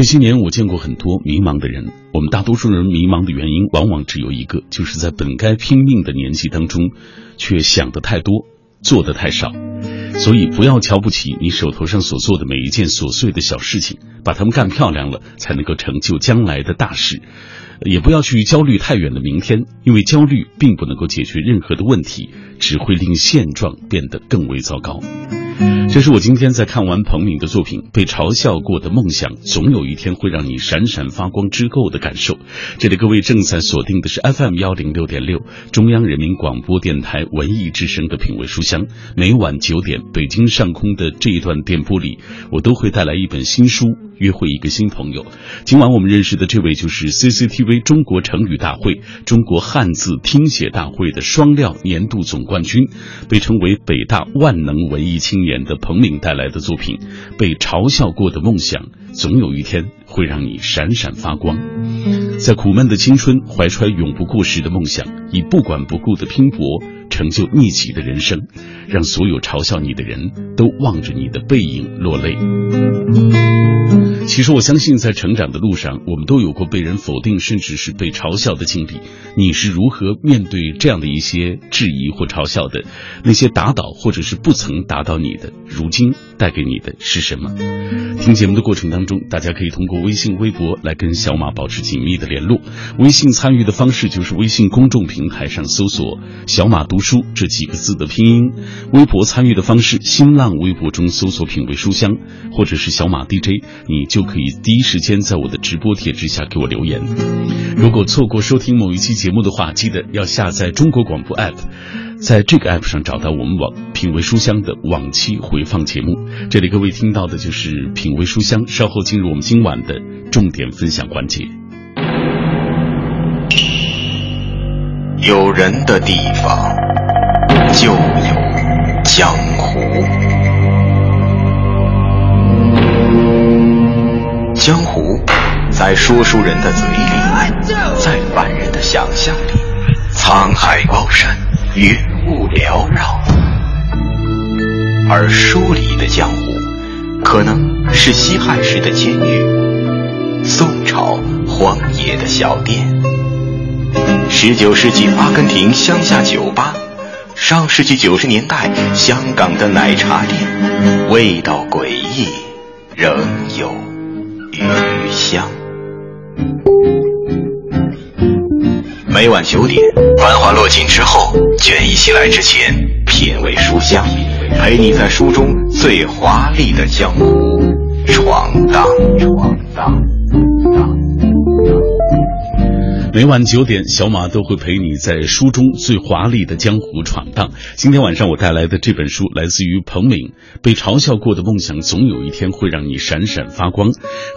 这些年，我见过很多迷茫的人。我们大多数人迷茫的原因，往往只有一个，就是在本该拼命的年纪当中，却想得太多，做得太少。所以，不要瞧不起你手头上所做的每一件琐碎的小事情，把它们干漂亮了，才能够成就将来的大事。也不要去焦虑太远的明天，因为焦虑并不能够解决任何的问题，只会令现状变得更为糟糕。这是我今天在看完彭敏的作品《被嘲笑过的梦想总有一天会让你闪闪发光》之后的感受。这里各位正在锁定的是 FM 幺零六点六中央人民广播电台文艺之声的品味书香。每晚九点，北京上空的这一段电波里，我都会带来一本新书，约会一个新朋友。今晚我们认识的这位就是 CCTV 中国成语大会、中国汉字听写大会的双料年度总冠军，被称为北大万能文艺青年。演的彭敏带来的作品《被嘲笑过的梦想》，总有一天会让你闪闪发光。在苦闷的青春，怀揣永不过时的梦想，以不管不顾的拼搏，成就逆袭的人生，让所有嘲笑你的人都望着你的背影落泪。其实我相信，在成长的路上，我们都有过被人否定，甚至是被嘲笑的经历。你是如何面对这样的一些质疑或嘲笑的？那些打倒或者是不曾打倒你的，如今带给你的是什么？听节目的过程当中，大家可以通过微信、微博来跟小马保持紧密的联络。微信参与的方式就是微信公众平台上搜索“小马读书”这几个字的拼音；微博参与的方式，新浪微博中搜索“品味书香”或者是“小马 DJ”，你就。可以第一时间在我的直播帖之下给我留言。如果错过收听某一期节目的话，记得要下载中国广播 app，在这个 app 上找到我们网品味书香的往期回放节目。这里各位听到的就是品味书香，稍后进入我们今晚的重点分享环节。有人的地方就有江湖。江湖，在说书人的嘴里，在凡人的想象里，沧海高山，云雾缭绕。而书里的江湖，可能是西汉时的监狱，宋朝荒野的小店，十九世纪阿根廷乡下酒吧，上世纪九十年代香港的奶茶店，味道诡异，仍有。余香。每晚九点，繁华落尽之后，倦意袭来之前，品味书香，陪你在书中最华丽的江湖闯荡闯荡。每晚九点，小马都会陪你在书中最华丽的江湖闯荡。今天晚上我带来的这本书来自于彭敏，《被嘲笑过的梦想总有一天会让你闪闪发光》。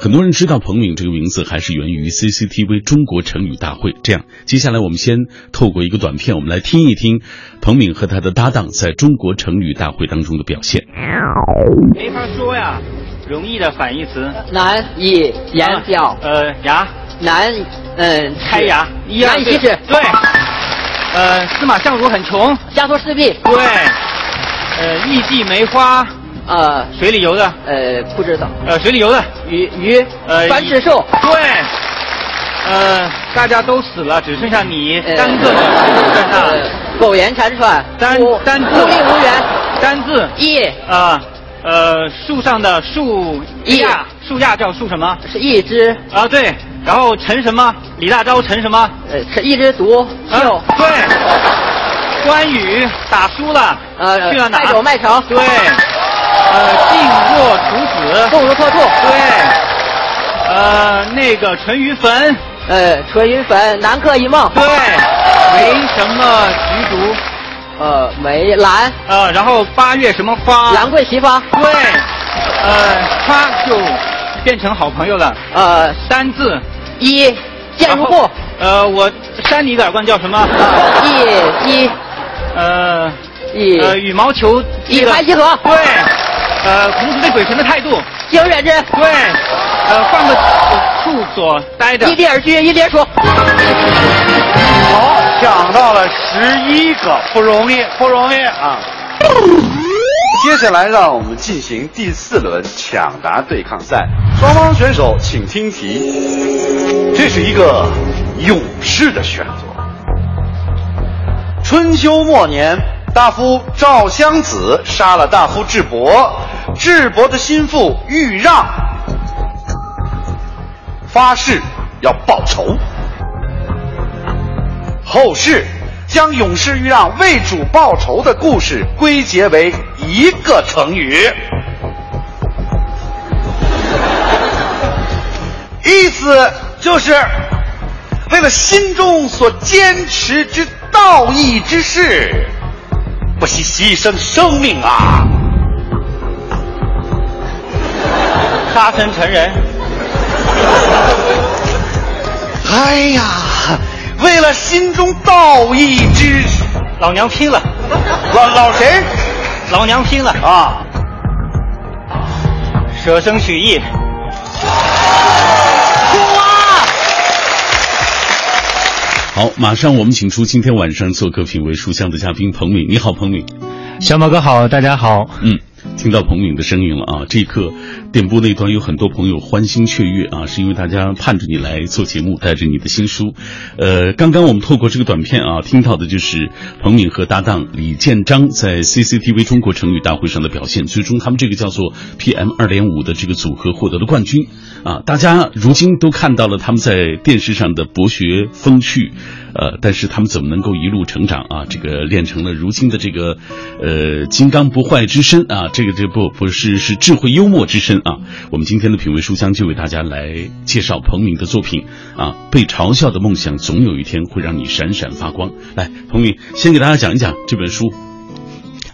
很多人知道彭敏这个名字，还是源于 CCTV 中国成语大会。这样，接下来我们先透过一个短片，我们来听一听彭敏和他的搭档在中国成语大会当中的表现。没法说呀，容易的反义词，难以言表。呃，牙。难，嗯，开牙，难以启齿。对，呃，司马相如很穷，家徒四壁。对，呃，艺妓梅花，呃，水里游的，呃，不知道。呃，水里游的鱼鱼，呃，繁殖兽。对，呃，大家都死了，只剩下你单个在那。苟延残喘。单单字。孤立无援。单字。一。啊。呃，树上的树桠，树桠叫树什么？是一枝啊，对。然后陈什么？李大钊陈什么？呃，陈一枝独秀。对。关羽打输了，呃，去了哪？卖狗卖城。对。呃，静若处子。动如脱兔。对。呃，那个淳于棼。呃，淳于棼南柯一梦。对。为什么菊竹？呃，梅兰，呃，然后八月什么花？兰桂齐发。对，呃，他就变成好朋友了。呃，三字，一见如故。呃，我扇你一耳光叫什么？一一，呃，一呃羽毛球一拍即合。对，呃，孔子对鬼神的态度。敬而远之。对，呃，换个处所待着。一地而居，一地而处。好，抢到了十一个，不容易，不容易啊！接下来，让我们进行第四轮抢答对抗赛。双方选手请听题：这是一个勇士的选择。春秋末年，大夫赵襄子杀了大夫智伯，智伯的心腹豫让发誓要报仇。后世将勇士欲让为主报仇的故事归结为一个成语，意思就是为了心中所坚持之道义之事，不惜牺牲生命啊！杀身成仁，哎呀，为了心中道义之事，老娘拼了，老老谁老娘拼了，啊？舍生取义。好，马上我们请出今天晚上做客品味书香的嘉宾彭敏。你好，彭敏。小马哥好，大家好。嗯，听到彭敏的声音了啊！这一刻，电波那端有很多朋友欢欣雀跃啊，是因为大家盼着你来做节目，带着你的新书。呃，刚刚我们透过这个短片啊，听到的就是彭敏和搭档李建章在 CCTV 中国成语大会上的表现，最终他们这个叫做 PM 二点五的这个组合获得了冠军啊！大家如今都看到了他们在电视上的博学风趣。呃，但是他们怎么能够一路成长啊？这个练成了如今的这个，呃，金刚不坏之身啊！这这个这不不是是智慧幽默之身啊！我们今天的品味书香就为大家来介绍彭敏的作品啊。被嘲笑的梦想总有一天会让你闪闪发光。来，彭敏先给大家讲一讲这本书。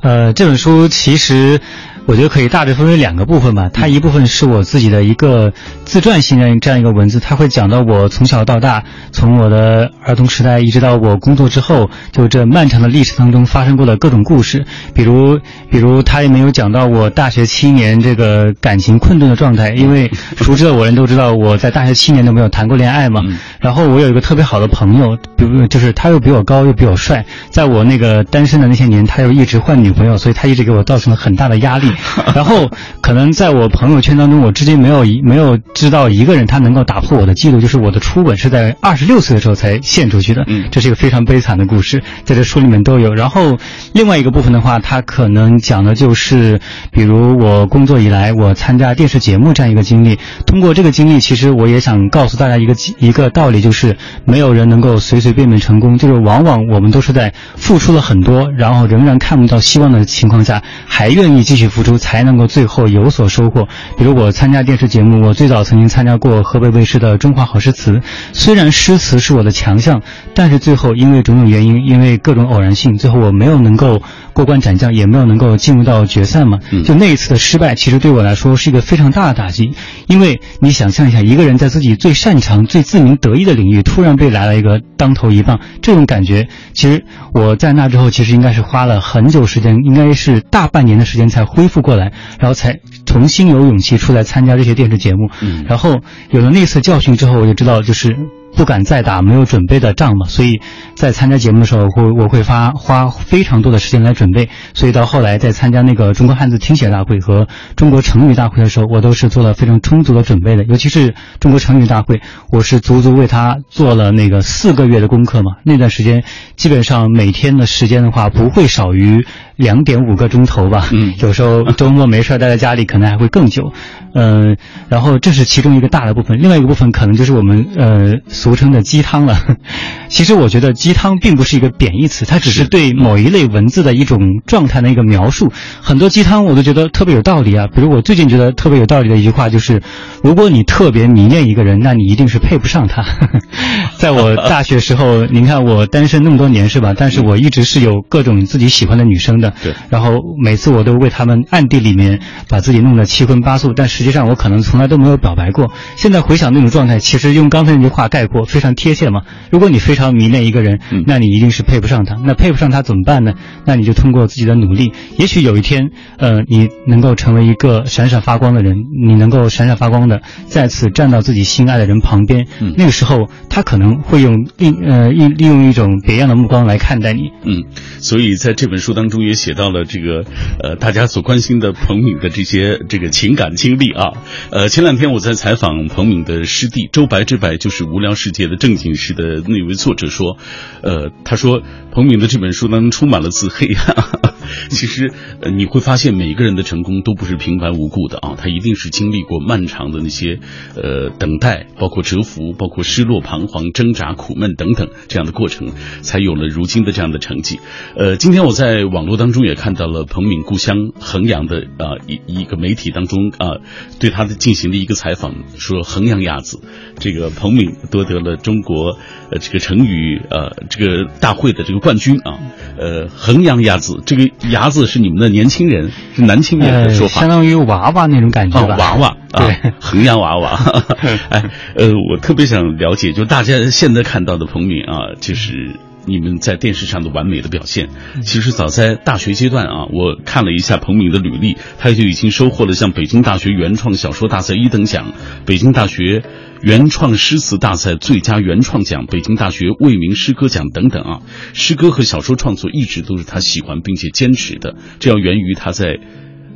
呃，这本书其实。我觉得可以大致分为两个部分吧。它一部分是我自己的一个自传性的这样一个文字，它会讲到我从小到大，从我的儿童时代一直到我工作之后，就这漫长的历史当中发生过的各种故事。比如，比如他也没有讲到我大学七年这个感情困顿的状态，因为熟知的我人都知道我在大学七年都没有谈过恋爱嘛。然后我有一个特别好的朋友，比如就是他又比我高又比我帅，在我那个单身的那些年，他又一直换女朋友，所以他一直给我造成了很大的压力。然后，可能在我朋友圈当中，我至今没有一没有知道一个人他能够打破我的记录，就是我的初吻是在二十六岁的时候才献出去的。嗯，这是一个非常悲惨的故事，在这书里面都有。然后，另外一个部分的话，它可能讲的就是，比如我工作以来，我参加电视节目这样一个经历。通过这个经历，其实我也想告诉大家一个一个道理，就是没有人能够随随便便成功，就是往往我们都是在付出了很多，然后仍然看不到希望的情况下，还愿意继续付出。才能够最后有所收获。比如我参加电视节目，我最早曾经参加过河北卫视的《中华好诗词》，虽然诗词是我的强项，但是最后因为种种原因，因为各种偶然性，最后我没有能够过关斩将，也没有能够进入到决赛嘛。就那一次的失败，其实对我来说是一个非常大的打击。因为你想象一下，一个人在自己最擅长、最自鸣得意的领域，突然被来了一个当头一棒，这种感觉，其实我在那之后，其实应该是花了很久时间，应该是大半年的时间才恢复过来，然后才重新有勇气出来参加这些电视节目。嗯，然后有了那次教训之后，我就知道就是。不敢再打没有准备的仗嘛，所以在参加节目的时候，会我会发花非常多的时间来准备。所以到后来在参加那个中国汉字听写大会和中国成语大会的时候，我都是做了非常充足的准备的。尤其是中国成语大会，我是足足为他做了那个四个月的功课嘛。那段时间基本上每天的时间的话，不会少于两点五个钟头吧。嗯有时候周末没事儿待在家里，可能还会更久。嗯、然后这是其中一个大的部分，另外一个部分可能就是我们呃俗称的鸡汤了。其实我觉得鸡汤并不是一个贬义词，它只是对某一类文字的一种状态的一个描述。很多鸡汤我都觉得特别有道理啊，比如我最近觉得特别有道理的一句话就是：如果你特别迷恋一个人，那你一定是配不上他。在我大学时候，您看我单身那么多年是吧？但是我一直是有各种自己喜欢的女生的。对然后每次我都为他们暗地里面把自己弄得七荤八素，但实际上我可能从来都没有表白过。现在回想那种状态，其实用刚才那句话概括非常贴切嘛。如果你非常常迷恋一个人，嗯那你一定是配不上他。那配不上他怎么办呢？那你就通过自己的努力，也许有一天，呃，你能够成为一个闪闪发光的人，你能够闪闪发光的再次站到自己心爱的人旁边，嗯那个时候他可能会用另呃利利用一种别样的目光来看待你。嗯，所以在这本书当中也写到了这个呃大家所关心的彭敏的这些这个情感经历啊。呃，前两天我在采访彭敏的师弟周白之白，就是《无聊世界》的正经诗的那位作者说，呃，他说彭敏的这本书当中充满了自黑啊。其实，呃，你会发现每个人的成功都不是平白无故的啊，他一定是经历过漫长的那些呃等待，包括蛰伏，包括失落、彷徨、挣扎、苦闷等等这样的过程，才有了如今的这样的成绩。呃，今天我在网络当中也看到了彭敏故乡衡阳的啊、一一个媒体当中啊、对他的进行了一个采访，说衡阳鸭子，这个彭敏夺得了中国呃这个成语呃这个大会的这个冠军啊，呃衡阳鸭子，这个鸭子是你们的年轻人是男青年的呃，说法。相当于娃娃那种感觉啊，吧。娃娃啊对，衡阳娃娃。哎，呃，我特别想了解，就大家现在看到的彭敏啊，就是你们在电视上的完美的表现。其实早在大学阶段啊，我看了一下彭敏的履历，他就已经收获了像北京大学原创小说大赛一等奖、北京大学。原创诗词大赛最佳原创奖、北京大学未名诗歌奖等等啊，诗歌和小说创作一直都是他喜欢并且坚持的，这要源于他在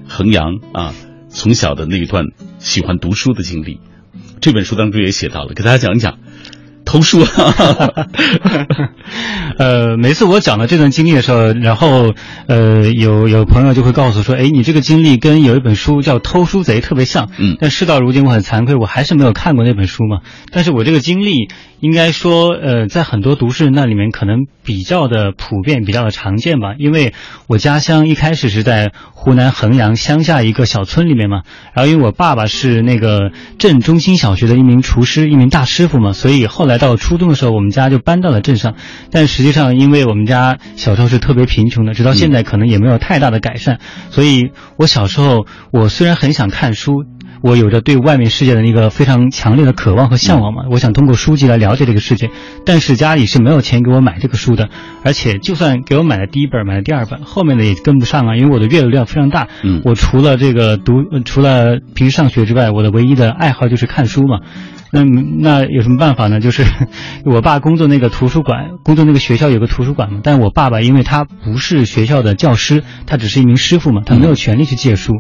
衡阳啊从小的那一段喜欢读书的经历。这本书当中也写到了，给大家讲一讲偷书。呃，每次我讲到这段经历的时候，然后呃，有有朋友就会告诉说，哎，你这个经历跟有一本书叫《偷书贼》特别像。嗯但事到如今，我很惭愧，我还是没有看过那本书嘛。但是我这个经历，应该说，呃，在很多读书人那里面可能比较的普遍，比较的常见吧。因为我家乡一开始是在湖南衡阳乡下一个小村里面嘛，然后因为我爸爸是那个镇中心小学的一名厨师，一名大师傅嘛，所以后来到初中的时候，我们家就搬到了镇上。但实际上，因为我们家小时候是特别贫穷的，直到现在可能也没有太大的改善，所以我小时候我虽然很想看书。我有着对外面世界的一个非常强烈的渴望和向往嘛，我想通过书籍来了解这个世界，但是家里是没有钱给我买这个书的，而且就算给我买了第一本，买了第二本，后面的也跟不上啊，因为我的阅读量非常大。嗯我除了这个读，呃除了平时上学之外，我的唯一的爱好就是看书嘛。那那有什么办法呢？就是 我爸工作那个图书馆，工作那个学校有个图书馆嘛。但我爸爸因为他不是学校的教师，他只是一名师傅嘛，他没有权利去借书。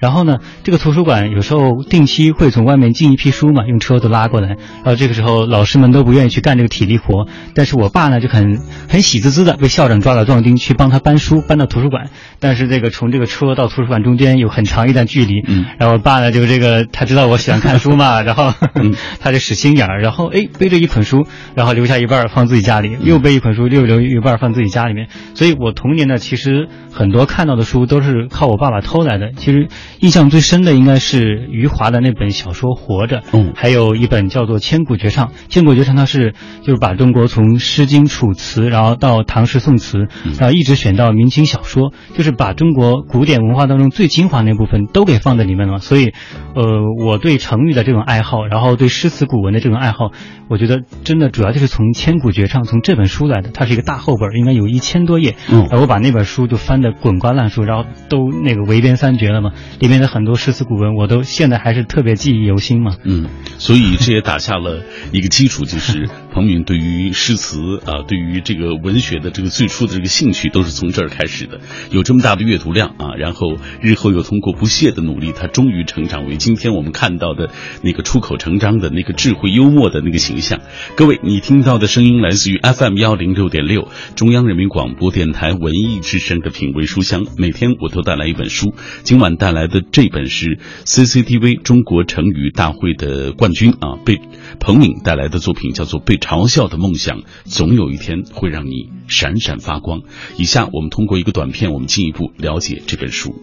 然后呢，这个图书馆有时候定期会从外面进一批书嘛，用车子拉过来。然后这个时候老师们都不愿意去干这个体力活，但是我爸呢就很很喜滋滋的被校长抓了壮丁去帮他搬书搬到图书馆。但是这个从这个车到图书馆中间有很长一段距离，嗯然后我爸呢就这个他知道我喜欢看书嘛，然后、他就使心眼儿，然后哎背着一捆书，然后留下一半儿放自己家里，又背一捆书，又留一半儿放自己家里面。所以我童年呢，其实很多看到的书都是靠我爸爸偷来的。其实印象最深的应该是余华的那本小说《活着》，嗯还有一本叫做《千古绝唱》。《千古绝唱》它是就是把中国从《诗经》《楚辞》，然后到唐诗宋词，然后一直选到明清小说，就是把中国古典文化当中最精华那部分都给放在里面了。所以，呃，我对成语的这种爱好，然后对诗词古文的这种爱好，我觉得真的主要就是从《千古绝唱》从这本书来的。它是一个大厚本，应该有一千多页。嗯然后我把那本书就翻得滚瓜烂熟，然后都那个围边三绝了嘛。里面的很多诗词古文，我都现在还是特别记忆犹新嘛。嗯，所以这也打下了一个基础，就是 彭敏对于诗词啊，对于这个文学的这个最初的这个兴趣，都是从这儿开始的。有这么大的阅读量啊，然后日后又通过不懈的努力，他终于成长为今天我们看到的那个出口成章的那个智慧幽默的那个形象。各位，你听到的声音来自于 FM 幺零六点六，中央人民广播电台文艺之声的品味书香。每天我都带来一本书，今晚带来的这本是 CCTV 中国成语大会的冠军啊，被彭敏带来的作品叫做《被嘲笑的梦想》，总有一天会让你闪闪发光。以下我们通过一个短片，我们进一步了解这本书。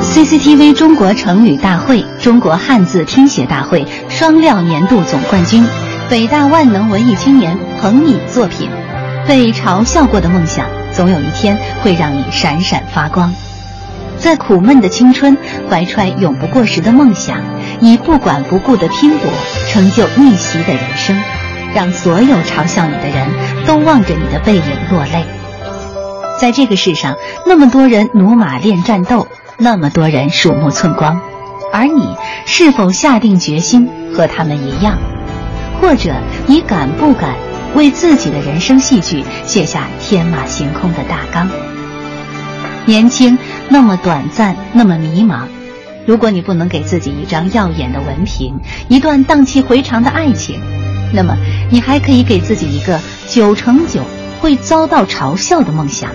CCTV 中国成语大会、中国汉字听写大会双料年度总冠军，北大万能文艺青年彭敏作品《被嘲笑过的梦想》，总有一天会让你闪闪发光。在苦闷的青春怀揣永不过时的梦想，以不管不顾的拼搏成就逆袭的人生，让所有嘲笑你的人都望着你的背影落泪。在这个世上，那么多人驽马练战斗，那么多人鼠目寸光，而你是否下定决心和他们一样？或者你敢不敢为自己的人生戏剧写下天马行空的大纲？年轻那么短暂，那么迷茫。如果你不能给自己一张耀眼的文凭，一段荡气回肠的爱情，那么你还可以给自己一个九成九会遭到嘲笑的梦想。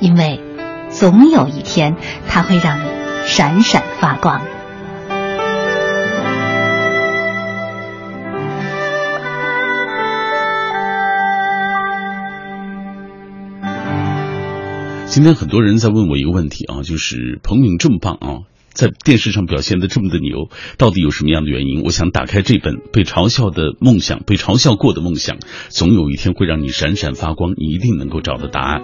因为，总有一天，它会让你闪闪发光。今天很多人在问我一个问题啊，就是彭敏这么棒啊，在电视上表现的这么的牛，到底有什么样的原因？我想打开这本《被嘲笑的梦想》，被嘲笑过的梦想，总有一天会让你闪闪发光，你一定能够找到答案。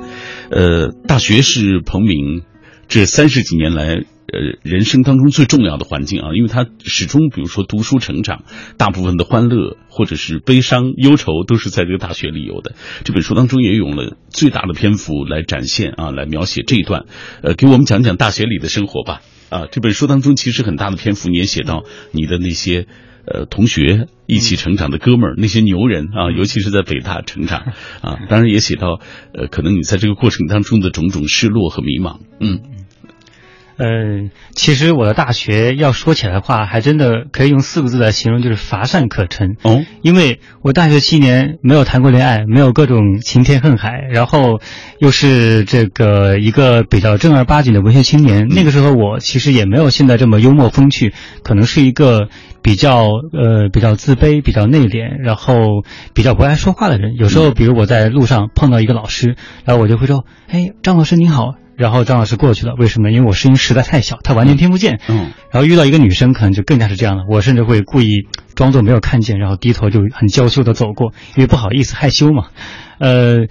呃，大学是彭敏这三十几年来。呃，人生当中最重要的环境啊，因为他始终，比如说读书成长，大部分的欢乐或者是悲伤、忧愁，都是在这个大学里有的。这本书当中也用了最大的篇幅来展现啊，来描写这一段。呃，给我们讲讲大学里的生活吧。啊，这本书当中其实很大的篇幅你也写到你的那些呃同学一起成长的哥们儿，那些牛人啊，尤其是在北大成长啊，当然也写到呃，可能你在这个过程当中的种种失落和迷茫。嗯。嗯，其实我的大学要说起来的话，还真的可以用四个字来形容，就是乏善可陈。哦，因为我大学七年没有谈过恋爱，没有各种情天恨海，然后又是这个一个比较正儿八经的文学青年。那个时候我其实也没有现在这么幽默风趣，可能是一个比较呃比较自卑、比较内敛，然后比较不爱说话的人。有时候，比如我在路上碰到一个老师，然后我就会说：“哎，张老师您好。”然后张老师过去了，为什么？因为我声音实在太小，他完全听不见。嗯。然后遇到一个女生，可能就更加是这样了。我甚至会故意装作没有看见，然后低头就很娇羞的走过，因为不好意思，害羞嘛。呃。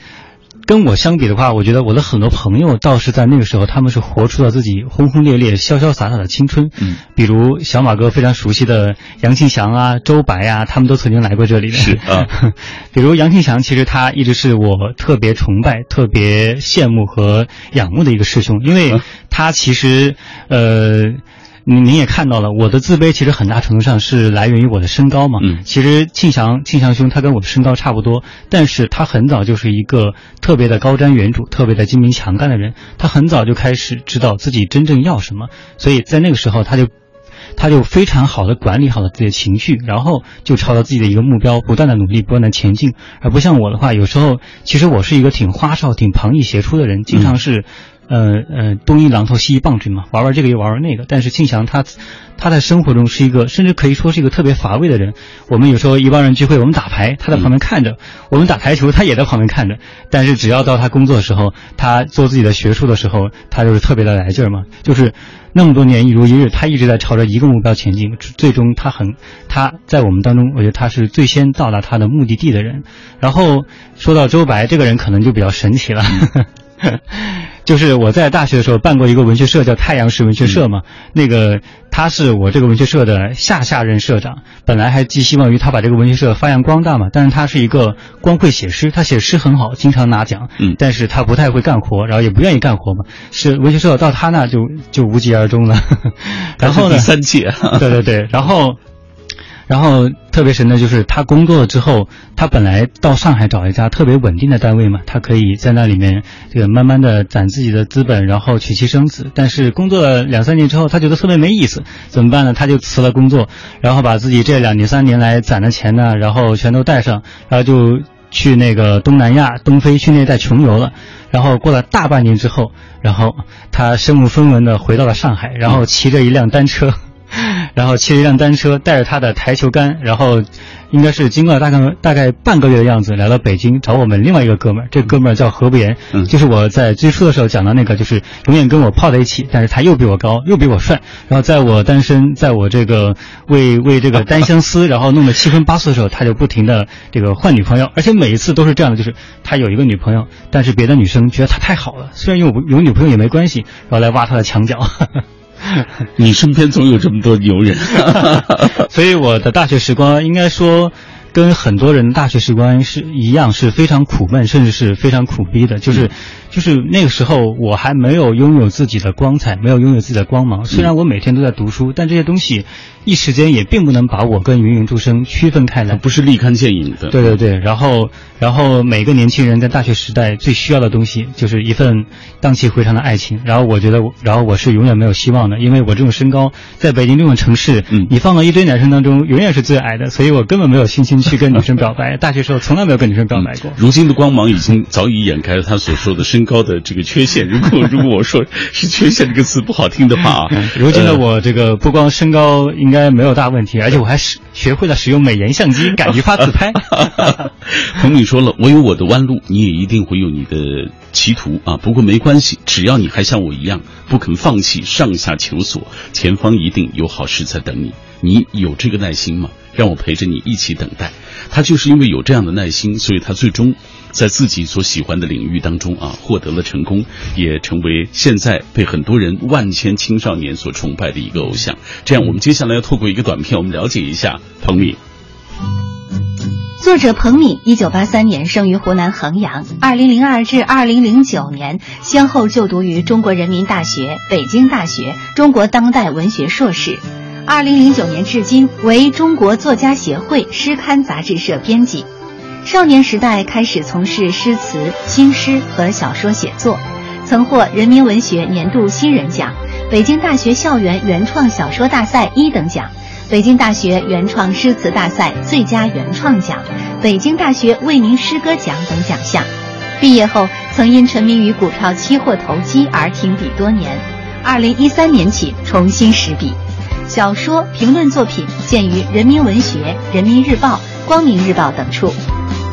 跟我相比的话，我觉得我的很多朋友倒是在那个时候，他们是活出了自己轰轰烈烈、潇潇洒洒的青春。嗯，比如小马哥非常熟悉的杨庆祥啊、周白啊，他们都曾经来过这里的。是啊，比如杨庆祥，其实他一直是我特别崇拜、特别羡慕和仰慕的一个师兄，因为他其实呃。您您也看到了，我的自卑其实很大程度上是来源于我的身高嘛。嗯，其实庆祥庆祥兄他跟我的身高差不多，但是他很早就是一个特别的高瞻远瞩、特别的精明强干的人。他很早就开始知道自己真正要什么，所以在那个时候他就，他就非常好的管理好了自己的情绪，然后就朝着自己的一个目标不断的努力、不断的前进。而不像我的话，有时候其实我是一个挺花哨、挺旁逸斜出的人，经常是。呃呃，东一榔头西一棒槌嘛，玩玩这个又玩玩那个。但是庆祥他，他在生活中是一个，甚至可以说是一个特别乏味的人。我们有时候一帮人聚会，我们打牌，他在旁边看着；我们打台球，他也在旁边看着。但是只要到他工作的时候，他做自己的学术的时候，他就是特别的来劲儿嘛。就是那么多年一如一日，他一直在朝着一个目标前进。最终他很，他在我们当中，我觉得他是最先到达他的目的地的人。然后说到周白这个人，可能就比较神奇了。就是我在大学的时候办过一个文学社，叫太阳石文学社嘛。那个他是我这个文学社的下下任社长，本来还寄希望于他把这个文学社发扬光大嘛。但是他是一个光会写诗，他写诗很好，经常拿奖。嗯，但是他不太会干活，然后也不愿意干活嘛。是文学社到他那就就无疾而终了。然后呢？第三届。对对对，然后。然后特别神的就是他工作了之后，他本来到上海找一家特别稳定的单位嘛，他可以在那里面这个慢慢的攒自己的资本，然后娶妻生子。但是工作了两三年之后，他觉得特别没意思，怎么办呢？他就辞了工作，然后把自己这两年三年来攒的钱呢，然后全都带上，然后就去那个东南亚、东非去那带穷游了。然后过了大半年之后，然后他身无分文的回到了上海，然后骑着一辆单车。然后骑着一辆单车，带着他的台球杆，然后应该是经过了大概大概半个月的样子，来到北京找我们另外一个哥们儿，这哥们儿叫何不言，嗯就是我在最初的时候讲的那个，就是永远跟我泡在一起，但是他又比我高，又比我帅，然后在我单身，在我这个为为这个单相思，然后弄得七荤八素的时候，他就不停的这个换女朋友，而且每一次都是这样的，就是他有一个女朋友，但是别的女生觉得他太好了，虽然有有女朋友也没关系，然后来挖他的墙角。你身边总有这么多牛人，所以我的大学时光应该说，跟很多人大学时光是一样，是非常苦闷，甚至是非常苦逼的。就是，就是那个时候我还没有拥有自己的光彩，没有拥有自己的光芒。虽然我每天都在读书，但这些东西一时间也并不能把我跟芸芸众生区分开来。不是立竿见影的。对对对，然后然后每个年轻人在大学时代最需要的东西就是一份荡气回肠的爱情。然后我觉得，然后我是永远没有希望的，因为我这种身高，在北京这种城市，嗯你放到一堆男生当中，永远是最矮的，所以我根本没有信心去跟女生表白。大学时候从来没有跟女生表白过。如今的光芒已经早已掩盖了他所说的身高的这个缺陷。如果 如果我说是缺陷这个词不好听的话啊，如今的呃我这个不光身高应该没有大问题，而且我还是学会了使用美颜相机，敢于发自拍。彭敏说了，我有我的弯路，你也一定会有你的歧途啊。不过没关系，只要你还像我一样不肯放弃，上下求索，前方一定有好事在等你。你有这个耐心吗？让我陪着你一起等待。他就是因为有这样的耐心，所以他最终在自己所喜欢的领域当中啊获得了成功，也成为现在被很多人万千青少年所崇拜的一个偶像。这样，我们接下来要透过一个短片，我们了解一下彭敏。作者彭敏，一九八三年生于湖南衡阳，二零零二至二零零九年先后就读于中国人民大学、北京大学中国当代文学硕士。二零零九年至今为中国作家协会诗刊杂志社编辑。少年时代开始从事诗词、新诗和小说写作，曾获人民文学年度新人奖、北京大学校园原创小说大赛一等奖。北京大学原创诗词大赛最佳原创奖、北京大学为民诗歌奖等奖项。毕业后，曾因沉迷于股票期货投机而停笔多年。二零一三年起重新拾笔，小说、评论作品见于《人民文学》《人民日报》《光明日报》等处，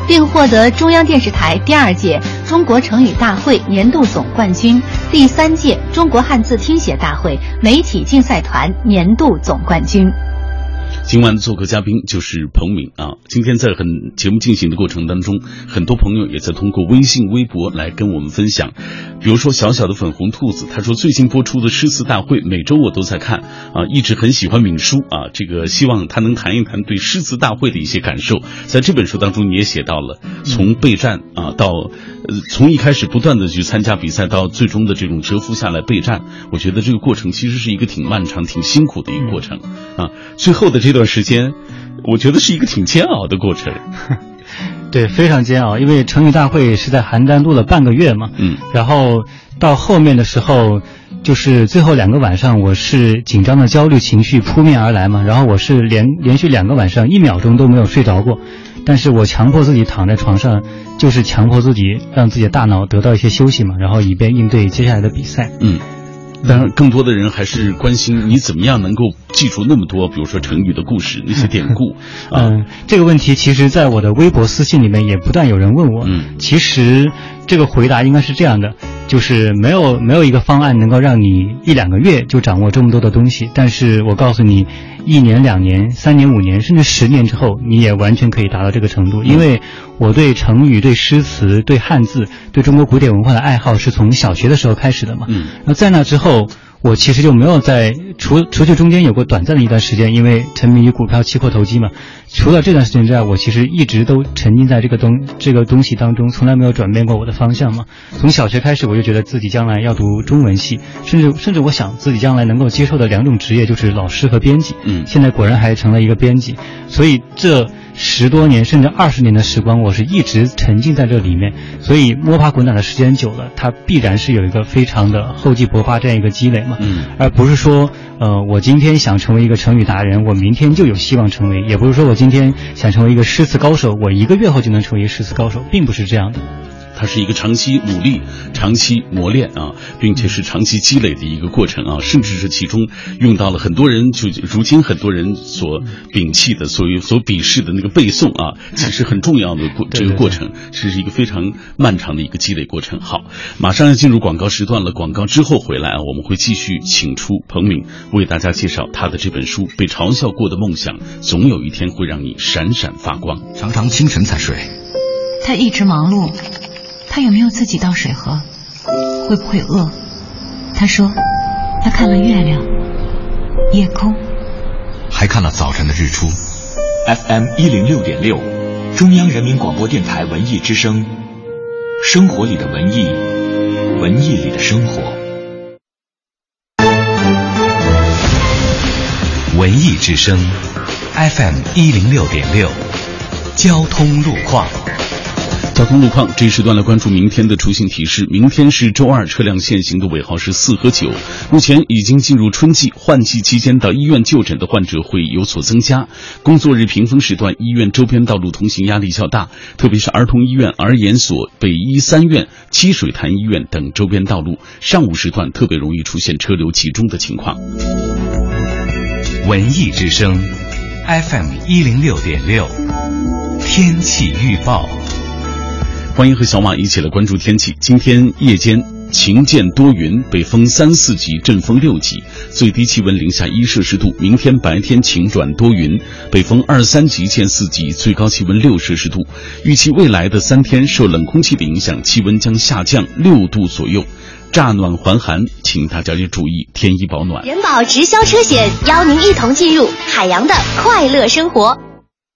并获得中央电视台第二届中国成语大会年度总冠军、第三届中国汉字听写大会媒体竞赛团年度总冠军。今晚做客嘉宾就是彭敏啊。今天在很节目进行的过程当中，很多朋友也在通过微信、微博来跟我们分享。比如说小小的粉红兔子，他说最近播出的诗词大会，每周我都在看啊，一直很喜欢敏书啊。这个希望他能谈一谈对诗词大会的一些感受。在这本书当中，你也写到了从备战啊到呃从一开始不断的去参加比赛，到最终的这种蛰伏下来备战，我觉得这个过程其实是一个挺漫长、挺辛苦的一个过程啊。最后的这段时间，我觉得是一个挺煎熬的过程。对，非常煎熬，因为成语大会是在邯郸录了半个月嘛，嗯，然后到后面的时候，就是最后两个晚上，我是紧张的焦虑情绪扑面而来嘛，然后我是连连续两个晚上一秒钟都没有睡着过，但是我强迫自己躺在床上，就是强迫自己让自己的大脑得到一些休息嘛，然后以便应对接下来的比赛。嗯。当然，更多的人还是关心你怎么样能够记住那么多，比如说成语的故事、那些典故。啊、嗯，这个问题其实在我的微博私信里面也不断有人问我。嗯，其实这个回答应该是这样的，就是没有没有一个方案能够让你一两个月就掌握这么多的东西，但是我告诉你，一年、两年、三年、五年，甚至十年之后，你也完全可以达到这个程度。因为我对成语、对诗词、对汉字、对中国古典文化的爱好是从小学的时候开始的嘛。嗯，那在那之后。我其实就没有在除除去中间有过短暂的一段时间，因为沉迷于股票期货投机嘛。除了这段时间之外，我其实一直都沉浸在这个东这个东西当中，从来没有转变过我的方向嘛。从小学开始，我就觉得自己将来要读中文系，甚至甚至我想自己将来能够接受的两种职业就是老师和编辑。嗯，现在果然还成了一个编辑，所以这。十多年甚至二十年的时光，我是一直沉浸在这里面，所以摸爬滚打的时间久了，它必然是有一个非常的厚积薄发这样一个积累嘛，嗯，而不是说，呃，我今天想成为一个成语达人，我明天就有希望成为，也不是说我今天想成为一个诗词高手，我一个月后就能成为一个诗词高手，并不是这样的。它是一个长期努力、长期磨练啊，并且是长期积累的一个过程啊，甚至是其中用到了很多人就如今很多人所摒弃的、所所鄙视的那个背诵啊，其实很重要的过这个过程，这是一个非常漫长的一个积累过程。好，马上要进入广告时段了，广告之后回来啊，我们会继续请出彭敏为大家介绍他的这本书《被嘲笑过的梦想》，总有一天会让你闪闪发光。常常清晨才睡。他一直忙碌，他有没有自己倒水喝？会不会饿？他说，他看了月亮、夜空，还看了早晨的日出。FM 一零六点六，中央人民广播电台文艺之声，生活里的文艺，文艺里的生活。文艺之声，FM 一零六点六，交通路况。交通路况，这一时段来关注明天的出行提示。明天是周二，车辆限行的尾号是四和九。目前已经进入春季，换季期间到医院就诊的患者会有所增加。工作日平峰时段，医院周边道路通行压力较大，特别是儿童医院、儿研所、北医三院、积水潭医院等周边道路，上午时段特别容易出现车流集中的情况。文艺之声，FM 一零六点六，天气预报。欢迎和小马一起来关注天气。今天夜间晴见多云，北风三四级，阵风六级，最低气温零下一摄氏度。明天白天晴转多云，北风二三级见四级，最高气温六摄氏度。预期未来的三天受冷空气的影响，气温将下降六度左右，乍暖还寒，请大家注意添衣保暖。人保直销车险邀您一同进入海洋的快乐生活。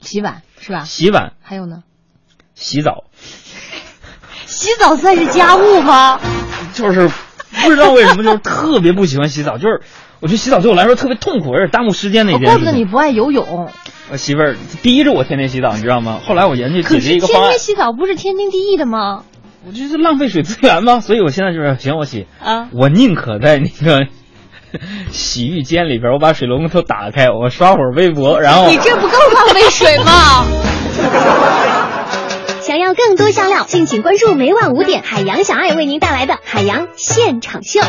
洗碗是吧？洗碗，还有呢？洗澡。洗澡算是家务吗？就是不知道为什么，就是特别不喜欢洗澡，就是我觉得洗澡对我来说特别痛苦，而且耽误时间的一件事。怪不得你不爱游泳。我媳妇儿逼着我天天洗澡，你知道吗？后来我研究解决一个方案。天天洗澡不是天经地义的吗？我这是浪费水资源吗？所以我现在就是行，我洗啊，我宁可在那个。洗浴间里边，我把水龙头打开，我刷会儿微博，然后你这不更浪费水吗？想要更多香料，敬请关注每晚五点海洋小爱为您带来的海洋现场秀。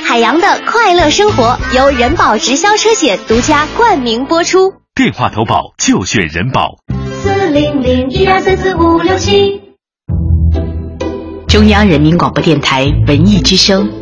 海洋的快乐生活由人保直销车险独家冠名播出，电话投保就选人保。四零零一二三四五六七。中央人民广播电台文艺之声。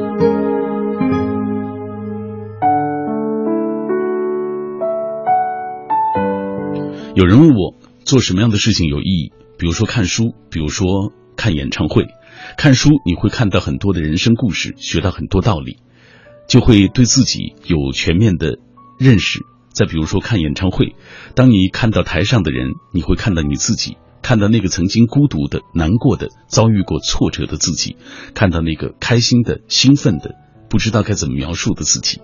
有人问我做什么样的事情有意义？比如说看书，比如说看演唱会。看书你会看到很多的人生故事，学到很多道理，就会对自己有全面的认识。再比如说看演唱会，当你看到台上的人，你会看到你自己，看到那个曾经孤独的、难过的、遭遇过挫折的自己，看到那个开心的、兴奋的、不知道该怎么描述的自己。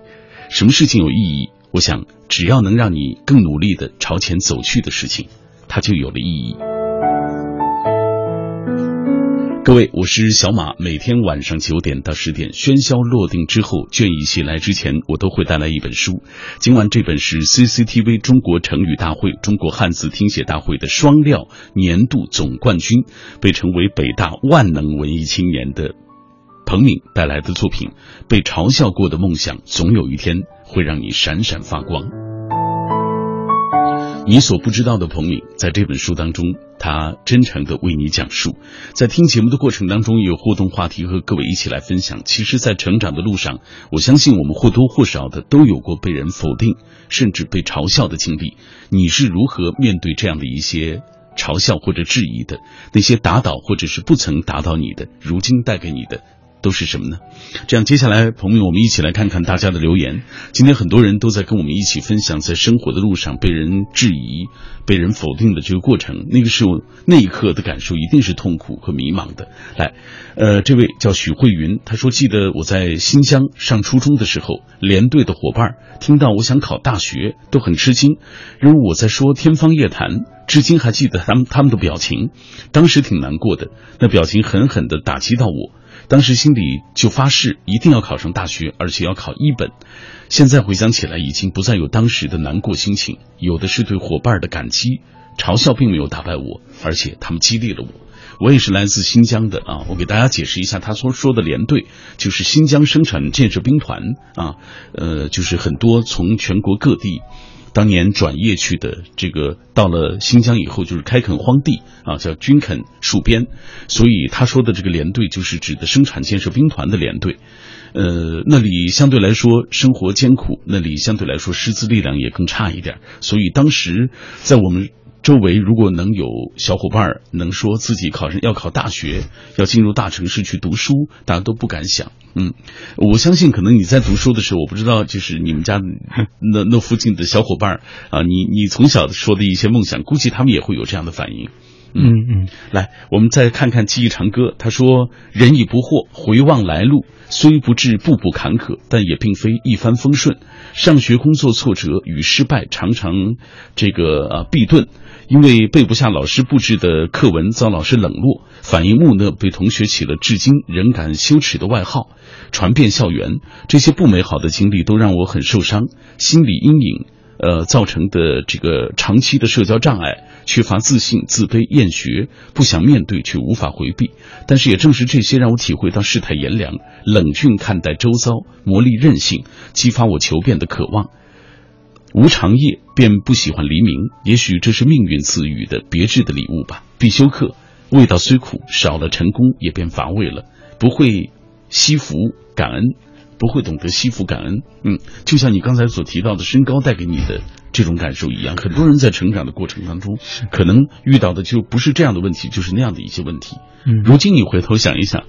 什么事情有意义？我想，只要能让你更努力的朝前走去的事情，它就有了意义。各位，我是小马。每天晚上九点到十点，喧嚣落定之后，倦意袭来之前，我都会带来一本书。今晚这本是 CCTV 中国成语大会、中国汉字听写大会的双料年度总冠军，被称为北大万能文艺青年的彭敏带来的作品。被嘲笑过的梦想，总有一天会让你闪闪发光。你所不知道的彭敏，在这本书当中，他真诚的为你讲述。在听节目的过程当中，有互动话题和各位一起来分享。其实，在成长的路上，我相信我们或多或少的都有过被人否定，甚至被嘲笑的经历。你是如何面对这样的一些嘲笑或者质疑的？那些打倒或者是不曾打倒你的，如今带给你的？都是什么呢？这样，接下来朋友，我们一起来看看大家的留言。今天很多人都在跟我们一起分享，在生活的路上被人质疑、被人否定的这个过程。那个时候，那一刻的感受一定是痛苦和迷茫的。来，呃，这位叫许慧云，他说：“记得我在新疆上初中的时候，连队的伙伴听到我想考大学，都很吃惊。如我在说天方夜谭，至今还记得他们他们的表情。当时挺难过的，那表情狠狠的打击到我。”当时心里就发誓一定要考上大学，而且要考一本。现在回想起来，已经不再有当时的难过心情，有的是对伙伴的感激。嘲笑并没有打败我，而且他们激励了我。我也是来自新疆的啊，我给大家解释一下，他所说的连队就是新疆生产建设兵团啊，呃，就是很多从全国各地。当年转业去的这个，到了新疆以后就是开垦荒地啊，叫军垦戍边，所以他说的这个连队就是指的生产建设兵团的连队。呃，那里相对来说生活艰苦，那里相对来说师资力量也更差一点，所以当时在我们。周围如果能有小伙伴能说自己考上要考大学，要进入大城市去读书，大家都不敢想。嗯，我相信可能你在读书的时候，我不知道就是你们家那那附近的小伙伴啊，你你从小说的一些梦想，估计他们也会有这样的反应。嗯嗯，来，我们再看看记忆长歌。他说：“人已不惑，回望来路，虽不至步步坎坷，但也并非一帆风顺。上学、工作挫折与失败，常常这个啊避顿。”因为背不下老师布置的课文，遭老师冷落，反应木讷，被同学起了至今仍感羞耻的外号，传遍校园。这些不美好的经历都让我很受伤，心理阴影，呃，造成的这个长期的社交障碍，缺乏自信、自卑、厌学，不想面对却无法回避。但是也正是这些，让我体会到世态炎凉，冷峻看待周遭，磨砺韧性，激发我求变的渴望。无长夜便不喜欢黎明，也许这是命运赐予的别致的礼物吧。必修课味道虽苦，少了成功也变乏味了。不会惜福感恩，不会懂得惜福感恩。嗯，就像你刚才所提到的身高带给你的这种感受一样，很多人在成长的过程当中，可能遇到的就不是这样的问题，就是那样的一些问题。嗯，如今你回头想一想，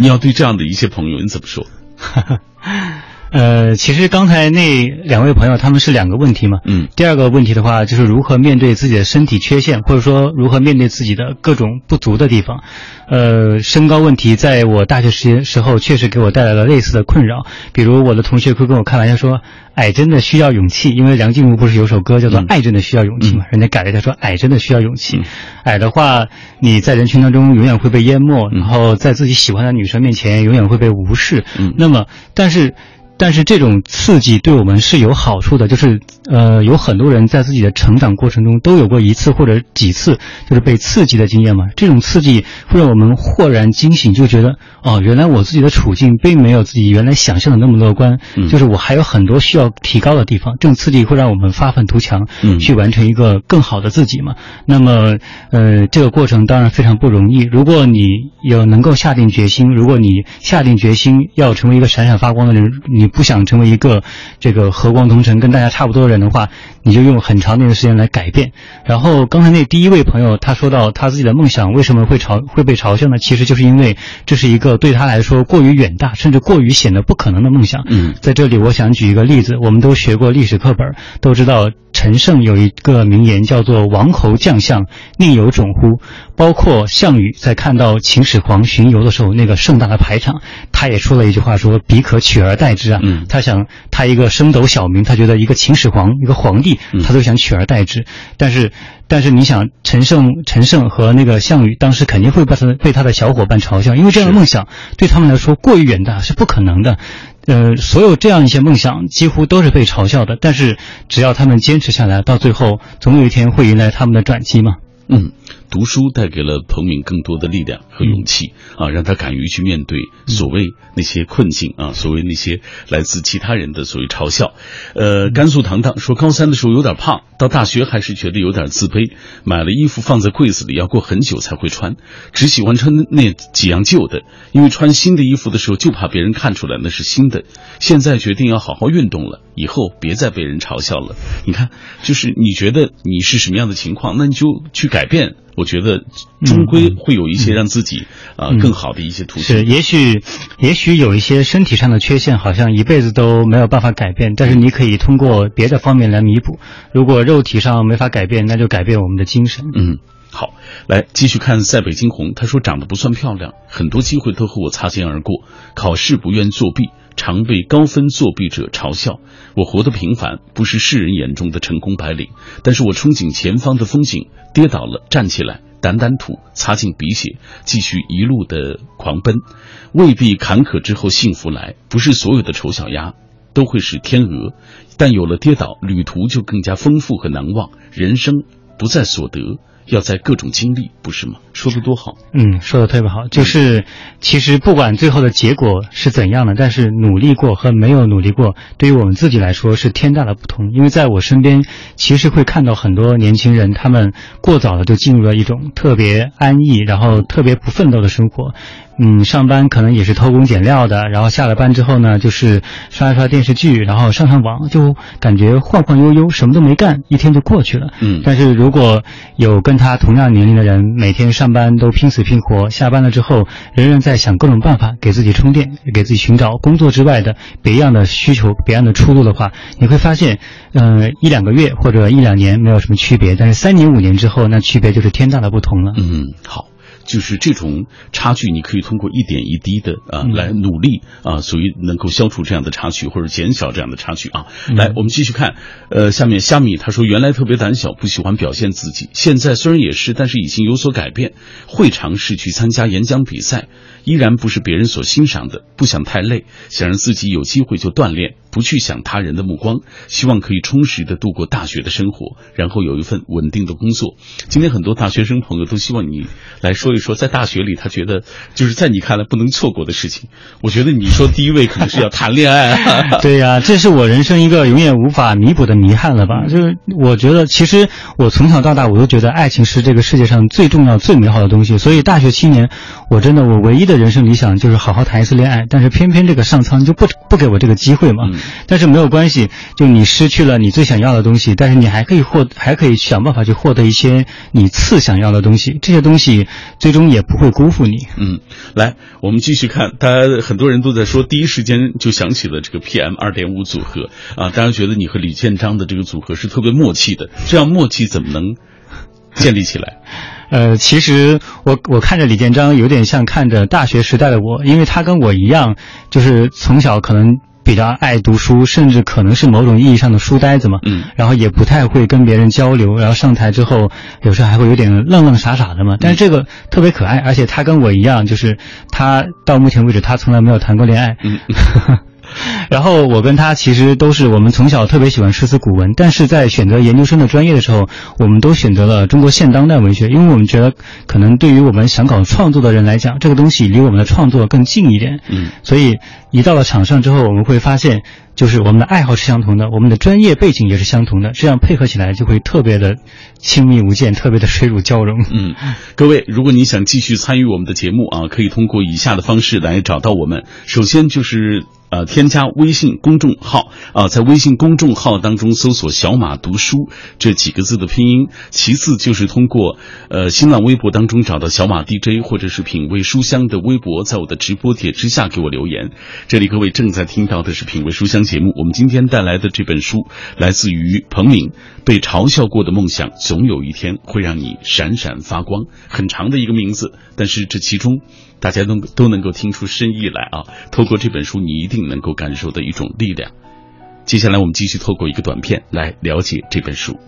你要对这样的一些朋友，你怎么说？呃，其实刚才那两位朋友他们是两个问题嘛。嗯。第二个问题的话，就是如何面对自己的身体缺陷，或者说如何面对自己的各种不足的地方。呃，身高问题，在我大学时间时候确实给我带来了类似的困扰。比如我的同学会跟我开玩笑说：“矮真的需要勇气。”因为梁静茹不是有首歌叫做《爱真的需要勇气》嘛？人家改了一下说：“矮真的需要勇气。”矮的话，你在人群当中永远会被淹没，然后在自己喜欢的女生面前永远会被无视。嗯。那么，但是。但是这种刺激对我们是有好处的，就是呃，有很多人在自己的成长过程中都有过一次或者几次就是被刺激的经验嘛。这种刺激会让我们豁然惊醒，就觉得哦，原来我自己的处境并没有自己原来想象的那么乐观，就是我还有很多需要提高的地方。这种刺激会让我们发愤图强，嗯去完成一个更好的自己嘛。那么呃，这个过程当然非常不容易。如果你有能够下定决心，如果你下定决心要成为一个闪闪发光的人，你。你不想成为一个这个和光同尘、跟大家差不多的人的话，你就用很长的一段时间来改变。然后刚才那第一位朋友他说到他自己的梦想为什么会嘲会被嘲笑呢？其实就是因为这是一个对他来说过于远大，甚至过于显得不可能的梦想。嗯，在这里我想举一个例子，我们都学过历史课本，都知道陈胜有一个名言叫做“王侯将相宁有种乎”，包括项羽在看到秦始皇巡游的时候那个盛大的排场，他也说了一句话说：“彼可取而代之啊。”嗯他想他一个升斗小民，他觉得一个秦始皇一个皇帝，嗯他都想取而代之，但是。但是你想，陈胜、陈胜和那个项羽当时肯定会被他被他的小伙伴嘲笑，因为这样的梦想对他们来说过于远大，是不可能的。呃，所有这样一些梦想几乎都是被嘲笑的，但是只要他们坚持下来，到最后总有一天会迎来他们的转机嘛。嗯，读书带给了彭敏更多的力量和勇气、啊，让他敢于去面对所谓那些困境啊，所谓那些来自其他人的所谓嘲笑。呃，甘肃糖糖说，高三的时候有点胖，到大学还是觉得有点自卑，买了衣服放在柜子里，要过很久才会穿，只喜欢穿那几样旧的，因为穿新的衣服的时候就怕别人看出来那是新的。现在决定要好好运动了，以后别再被人嘲笑了。你看，就是你觉得你是什么样的情况，那你就去改变。我觉得终归会有一些让自己啊、嗯更好的一些途径。是，也许也许有一些身体上的缺陷，好像一辈子都没有办法改变，但是你可以通过别的方面来弥补。如果肉体上没法改变，那就改变我们的精神。嗯，好，来继续看塞北惊鸿。他说长得不算漂亮，很多机会都和我擦肩而过，考试不愿作弊，常被高分作弊者嘲笑。我活得平凡，不是世人眼中的成功白领，但是我憧憬前方的风景，跌倒了站起来，掸掸土，擦净鼻血，继续一路的狂奔。未必坎坷之后幸福来，不是所有的丑小鸭都会是天鹅，但有了跌倒，旅途就更加丰富和难忘。人生不在所得，要在各种经历，不是吗？说的多好。嗯，说的特别好，就是其实不管最后的结果是怎样的，但是努力过和没有努力过，对于我们自己来说是天大的不同。因为在我身边，其实会看到很多年轻人，他们过早的就进入了一种特别安逸，然后特别不奋斗的生活。嗯，上班可能也是偷工减料的，然后下了班之后呢，就是刷一刷电视剧，然后上上网，就感觉晃晃悠悠，什么都没干，一天就过去了。嗯但是如果有跟他同样年龄的人，每天上班都拼死拼活，下班了之后仍然在想各种办法给自己充电，给自己寻找工作之外的别样的需求、别样的出路的话，你会发现，呃，一两个月或者一两年没有什么区别，但是三年五年之后，那区别就是天大的不同了。嗯，好。就是这种差距，你可以通过一点一滴的啊、嗯。来努力啊，所以能够消除这样的差距或者减小这样的差距啊。嗯。来，我们继续看，呃，下面虾米他说原来特别胆小，不喜欢表现自己，现在虽然也是，但是已经有所改变，会尝试去参加演讲比赛，依然不是别人所欣赏的，不想太累，想让自己有机会就锻炼，不去想他人的目光，希望可以充实的度过大学的生活，然后有一份稳定的工作。今天很多大学生朋友都希望你来说一说，在大学里他觉得就是在你看来不能错过的事情。我觉得你说第一位可能是要谈恋爱、啊，对呀、这是我人生一个永远无法弥补的遗憾了吧？就是我觉得，其实我从小到大，我都觉得爱情是这个世界上最重要、最美好的东西。所以大学七年，我真的我唯一的人生理想就是好好谈一次恋爱。但是偏偏这个上苍就不不给我这个机会嘛。嗯但是没有关系，就你失去了你最想要的东西，但是你还可以获，还可以想办法去获得一些你次想要的东西。这些东西最终也不会辜负你。嗯，来，我们继续看，大家很多人都在说，第一时间就想起了这个 PM 二点五组合啊，大家觉得你和李建章的这个组合是特别默契的，这样默契怎么能建立起来？呃，其实我我看着李建章有点像看着大学时代的我，因为他跟我一样，就是从小可能比较爱读书，甚至可能是某种意义上的书呆子嘛。嗯然后也不太会跟别人交流，然后上台之后有时候还会有点愣愣傻傻的嘛。但是这个特别可爱，而且他跟我一样，就是他到目前为止他从来没有谈过恋爱。嗯。然后我跟他其实都是我们从小特别喜欢诗词古文，但是在选择研究生的专业的时候，我们都选择了中国现当代文学，因为我们觉得可能对于我们想搞创作的人来讲，这个东西离我们的创作更近一点。嗯，所以一到了场上之后，我们会发现，就是我们的爱好是相同的，我们的专业背景也是相同的，这样配合起来就会特别的亲密无间，特别的水乳交融。嗯，各位，如果你想继续参与我们的节目啊，可以通过以下的方式来找到我们。首先就是呃，添加微信公众号啊，在微信公众号当中搜索“小马读书”这几个字的拼音。其次就是通过呃新浪微博当中找到小马 DJ 或者是品味书香的微博，在我的直播帖之下给我留言。这里各位正在听到的是品味书香节目。我们今天带来的这本书来自于彭敏，《被嘲笑过的梦想，总有一天会让你闪闪发光》。很长的一个名字，但是这其中大家都都能够听出深意来啊！透过这本书，你一定能够感受到一种力量。接下来，我们继续透过一个短片来了解这本书。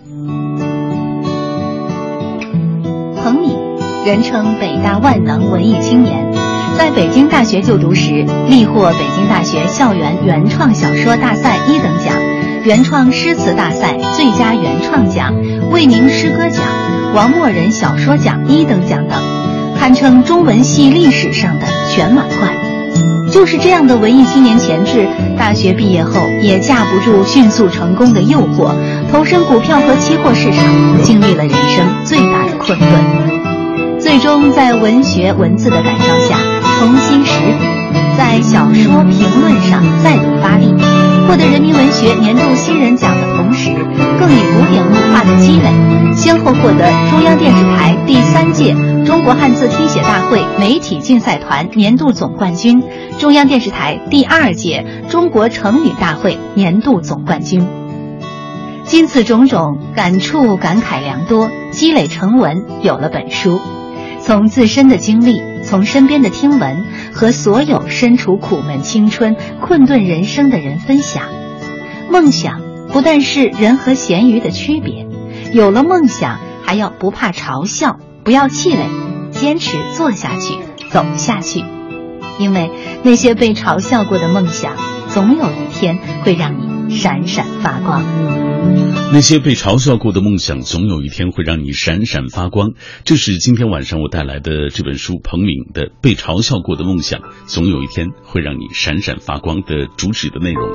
彭敏，人称北大万能文艺青年，在北京大学就读时，历获北京大学校园原创小说大赛一等奖、原创诗词大赛最佳原创奖、为民诗歌奖、王默人小说奖一等奖等，堪称中文系历史上的全满贯。就是这样的文艺青年潜质，大学毕业后也架不住迅速成功的诱惑，投身股票和期货市场，经历了人生最大的困顿，最终在文学文字的感召下重新拾笔，在小说评论上再度发力，获得人民文学年度新人奖的同时，更以古典文化的积累，先后获得中央电视台第三届中国汉字听写大会媒体竞赛团年度总冠军。中央电视台第二届中国成语大会年度总冠军。经此种种感触感慨良多，积累成文，有了本书。从自身的经历，从身边的听闻，和所有身处苦闷青春、困顿人生的人分享。梦想不但是人和咸鱼的区别，有了梦想，还要不怕嘲笑，不要气馁，坚持做下去，走下去。因为那些被嘲笑过的梦想，总有一天会让你闪闪发光。那些被嘲笑过的梦想，总有一天会让你闪闪发光。这是今天晚上我带来的这本书彭敏的《被嘲笑过的梦想，总有一天会让你闪闪发光》的主旨的内容。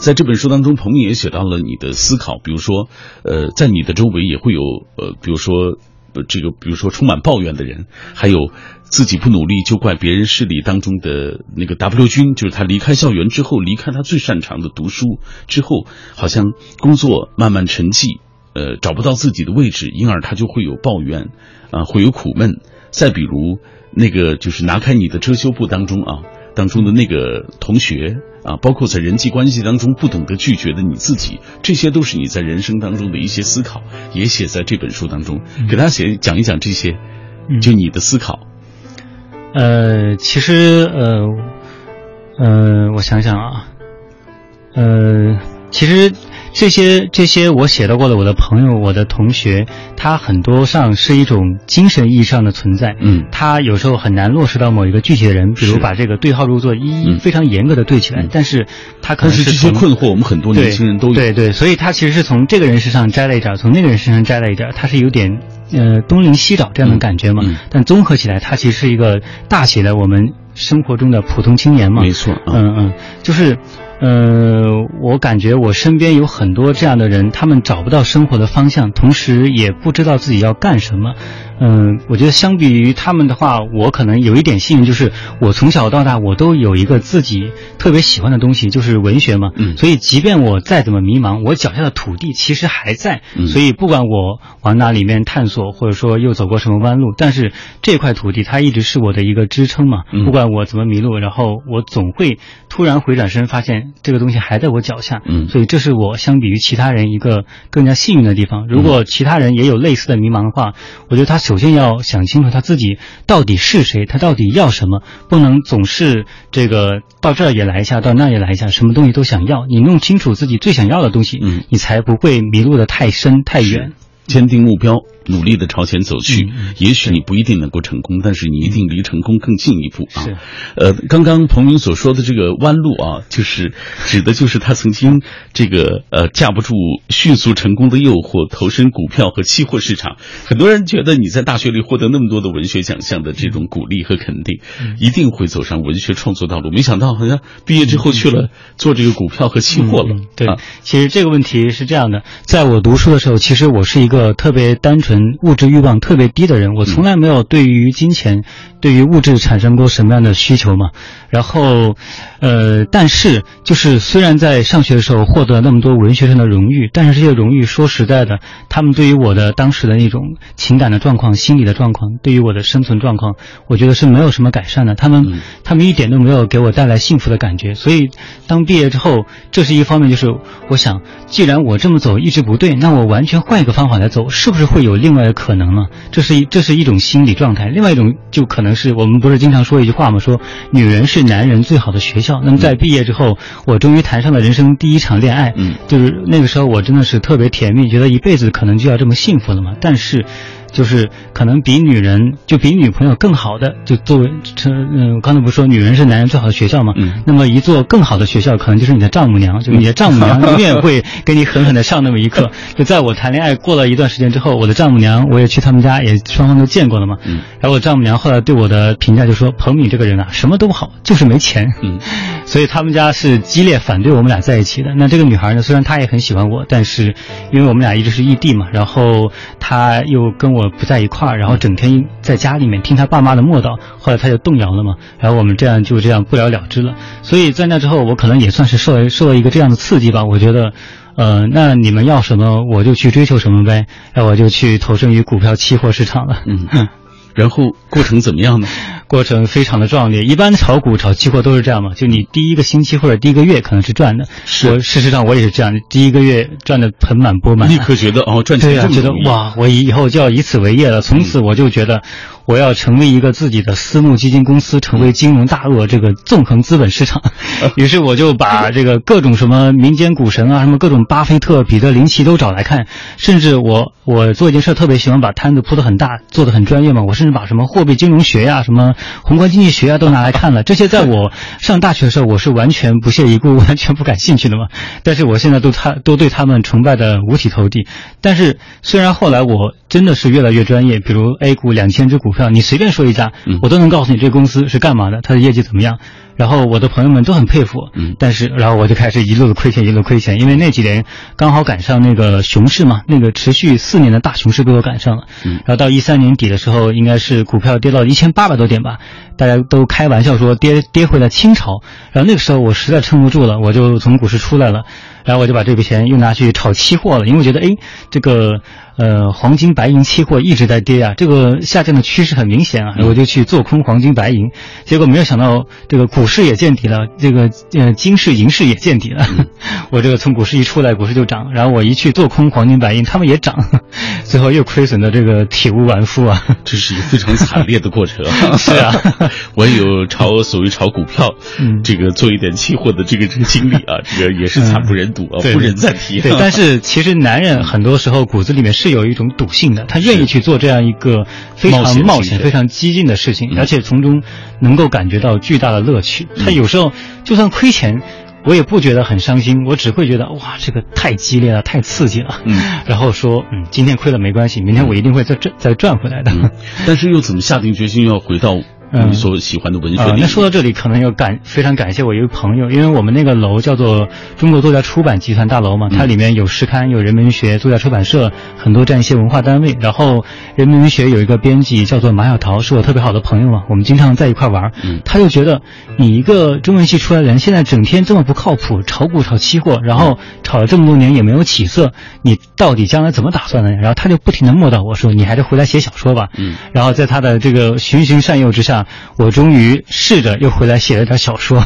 在这本书当中，彭敏也写到了你的思考，比如说，呃，在你的周围也会有，呃，比如说。这个，比如说充满抱怨的人，还有自己不努力就怪别人势力当中的那个 W 君，就是他离开校园之后，离开他最擅长的读书之后，好像工作慢慢沉寂，呃，找不到自己的位置，因而他就会有抱怨，啊，会有苦闷。再比如那个，就是拿开你的遮羞布当中啊。当中的那个同学啊，包括在人际关系当中不懂得拒绝的你自己，这些都是你在人生当中的一些思考，也写在这本书当中。给大家写讲一讲这些，就你的思考。呃，其实呃呃，我想想啊，呃，其实。这些这些我写到过的，我的朋友、我的同学，他很多上是一种精神意义上的存在。嗯，他有时候很难落实到某一个具体的人，比如把这个对号入座，一一非常严格的对起来。但是，他可能是这些困惑，我们很多年轻人都有。对对，所以他其实是从这个人身上摘了一点，从那个人身上摘了一点，他是有点呃东邻西找这样的感觉嘛。但综合起来，他其实是一个大写的我们生活中的普通青年嘛。没错，嗯嗯，就是。呃，我感觉我身边有很多这样的人，他们找不到生活的方向，同时也不知道自己要干什么。嗯，我觉得相比于他们的话，我可能有一点幸运，就是我从小到大我都有一个自己特别喜欢的东西，就是文学嘛。嗯。所以，即便我再怎么迷茫，我脚下的土地其实还在。嗯。所以，不管我往哪里面探索，或者说又走过什么弯路，但是这块土地它一直是我的一个支撑嘛。嗯。不管我怎么迷路，然后我总会突然回转身，发现这个东西还在我脚下。嗯。所以，这是我相比于其他人一个更加幸运的地方。如果其他人也有类似的迷茫的话，我觉得他首先要想。清楚他自己到底是谁，他到底要什么，不能总是这个到这儿也来一下，到那儿也来一下，什么东西都想要。你弄清楚自己最想要的东西，嗯，你才不会迷路的太深太远。坚定目标，努力的朝前走去。也许你不一定能够成功，但是你一定离成功更进一步啊。是，呃，刚刚彭明所说的这个弯路啊，就是指的就是他曾经这个呃架不住迅速成功的诱惑，投身股票和期货市场。很多人觉得你在大学里获得那么多的文学奖项的这种鼓励和肯定，一定会走上文学创作道路。没想到好像毕业之后去了做这个股票和期货了。对，其实这个问题是这样的，在我读书的时候，其实我是一。个特别单纯、物质欲望特别低的人，我从来没有对于金钱、对于物质产生过什么样的需求嘛。然后，呃，但是就是虽然在上学的时候获得那么多文学上的荣誉，但是这些荣誉说实在的，他们对于我的当时的那种情感的状况、心理的状况，对于我的生存状况，我觉得是没有什么改善的。他们、嗯他们一点都没有给我带来幸福的感觉。所以，当毕业之后，这是一方面，就是我想，既然我这么走一直不对，那我完全换一个方法来走，是不是会有另外的可能呢？这是一这是一种心理状态。另外一种就可能是我们不是经常说一句话吗？说女人是男人最好的学校。那么在毕业之后，我终于谈上了人生第一场恋爱。嗯就是那个时候我真的是特别甜蜜，觉得一辈子可能就要这么幸福了嘛。但是。就是可能比女人就比女朋友更好的，就作为这嗯，我刚才不是说女人是男人最好的学校嘛？嗯那么一座更好的学校，可能就是你的丈母娘，就是你的丈母娘永远会给你狠狠的上那么一课。就在我谈恋爱过了一段时间之后，我的丈母娘我也去他们家，也双方都见过了嘛。嗯然后我丈母娘后来对我的评价就说：“彭敏这个人啊，什么都不好，就是没钱。”嗯，所以他们家是激烈反对我们俩在一起的。那这个女孩呢，虽然她也很喜欢我，但是因为我们俩一直是异地嘛，然后她又跟我不在一块儿，然后整天在家里面听他爸妈的磨叨，后来他就动摇了嘛，然后我们这样就这样不了了之了。所以在那之后，我可能也算是受了受了一个这样的刺激吧。我觉得，呃，那你们要什么我就去追求什么呗，那我就去投身于股票期货市场了。嗯，然后过程怎么样呢？过程非常的壮烈。一般炒股、炒期货都是这样嘛，就你第一个星期或者第一个月可能是赚的。是我事实上我也是这样，第一个月赚的盆满钵满。立刻觉得哦，赚钱对呀、觉得这么容易哇，我以后就要以此为业了。从此我就觉得，我要成立一个自己的私募基金公司，成为金融大鳄，这个纵横资本市场。于是我就把这个各种什么民间股神啊，什么各种巴菲特、彼得林奇都找来看，甚至我我做一件事儿特别喜欢把摊子铺得很大，做得很专业嘛。我甚至把什么货币金融学呀、什么宏观经济学啊都拿来看了。这些在我上大学的时候，我是完全不屑一顾、完全不感兴趣的嘛。但是我现在都他都对他们崇拜的五体投地。但是虽然后来我真的是越来越专业，比如 A 股两千只股票，你随便说一家，嗯我都能告诉你这个公司是干嘛的，它的业绩怎么样。然后我的朋友们都很佩服，嗯。但是然后我就开始一路的亏钱，一路亏钱，因为那几年刚好赶上那个熊市嘛，那个持续四年的大熊市被我赶上了。嗯。然后到一三年底的时候，应该是股票跌到一千八百多点吧，大家都开玩笑说跌跌回了清朝。然后那个时候我实在撑不住了，我就从股市出来了，然后我就把这笔钱又拿去炒期货了，因为我觉得哎，这个呃黄金白银期货一直在跌啊，这个下降的趋势很明显啊，我就去做空黄金白银，结果没有想到这个股市也见底了，这个呃金市银市也见底了，我这个从股市一出来，股市就涨，然后我一去做空黄金白银，他们也涨，最后又亏损的这个体无完肤啊。这是一个非常惨烈的过程。是啊，我也有炒所谓炒股票，嗯。这个做一点期货的这个这个经历啊，这个也是惨不忍睹啊，对不忍再提。对，但是其实男人很多时候骨子里面是有一种赌性的，他愿意去做这样一个非常冒险非常激进的事情，嗯。而且从中能够感觉到巨大的乐趣。他有时候就算亏钱。我也不觉得很伤心，我只会觉得哇，这个太激烈了，太刺激了。嗯，然后说，嗯，今天亏了没关系，明天我一定会再赚再赚回来的。嗯，但是又怎么下定决心要回到嗯你所喜欢的文学？那说到这里，可能要感非常感谢我一位朋友，因为我们那个楼叫做中国作家出版集团大楼嘛，它里面有诗刊、有人民文学、作家出版社，很多这样一些文化单位。然后人民文学有一个编辑叫做马小桃，是我特别好的朋友嘛，我们经常在一块玩。嗯他就觉得你一个中文系出来的人，现在整天这么不靠谱，炒股炒期货，然后炒了这么多年也没有起色，你到底将来怎么打算呢？然后他就不停的磨叨我说，你还是回来写小说吧。嗯然后在他的这个循循善诱之下，我终于试着又回来写了点小说。